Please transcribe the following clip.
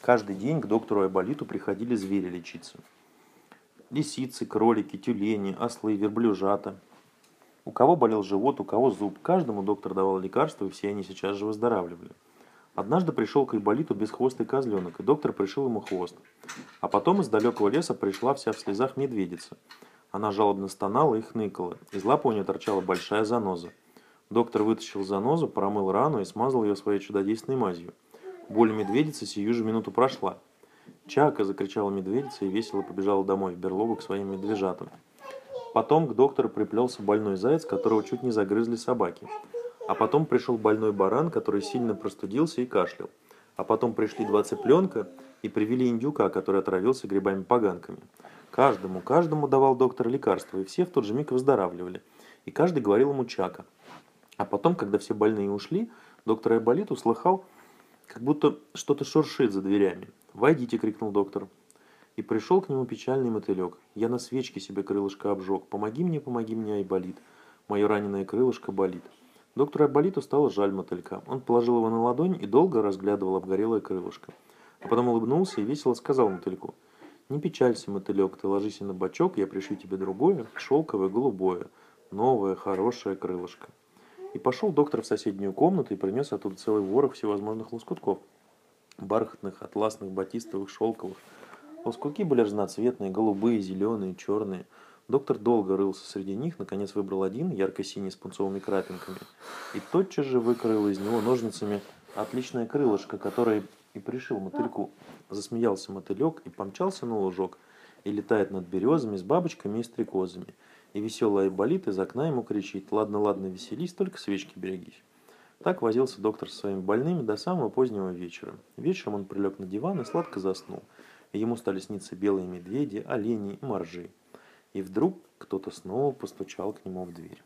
Каждый день к доктору Айболиту приходили звери лечиться. Лисицы, кролики, тюлени, ослы, верблюжата. У кого болел живот, у кого зуб. Каждому доктор давал лекарства, и все они сейчас же выздоравливали. Однажды пришел к Айболиту бесхвостый козленок, и доктор пришил ему хвост. А потом из далекого леса пришла вся в слезах медведица. Она жалобно стонала и хныкала. Из лапы у нее торчала большая заноза. Доктор вытащил занозу, промыл рану и смазал ее своей чудодейственной мазью. Боль медведицы сию же минуту прошла. «Чака!» – закричала медведица и весело побежала домой в берлогу к своим медвежатам. Потом к доктору приплелся больной заяц, которого чуть не загрызли собаки. А потом пришел больной баран, который сильно простудился и кашлял. А потом пришли два цыпленка и привели индюка, который отравился грибами-поганками. Каждому, каждому давал доктор лекарства, и все в тот же миг выздоравливали. И каждый говорил ему чака. А потом, когда все больные ушли, доктор Айболит услыхал, как будто что-то шуршит за дверями. «Войдите!» — крикнул доктор. И пришел к нему печальный мотылек. «Я на свечке себе крылышко обжег. Помоги мне, помоги мне, Айболит. Мое раненое крылышко болит». Доктору Айболиту стало жаль мотылька. Он положил его на ладонь и долго разглядывал обгорелое крылышко. А потом улыбнулся и весело сказал мотыльку. «Не печалься, мотылек, ты ложись на бочок, я пришью тебе другое, шелковое, голубое, новое, хорошее крылышко». И пошел доктор в соседнюю комнату и принес оттуда целый ворох всевозможных лоскутков. Бархатных, атласных, батистовых, шелковых. Лоскутки были разноцветные, голубые, зеленые, черные – Доктор долго рылся среди них, наконец выбрал один, ярко-синий с пунцовыми крапинками, и тотчас же выкроил из него ножницами отличное крылышко, которое и пришил мотыльку. Засмеялся мотылек и помчался на лужок, и летает над березами с бабочками и стрекозами. И веселый Айболит из окна ему кричит «Ладно, ладно, веселись, только свечки берегись». Так возился доктор со своими больными до самого позднего вечера. Вечером он прилег на диван и сладко заснул. Ему стали сниться белые медведи, олени и моржи. И вдруг кто-то снова постучал к нему в дверь.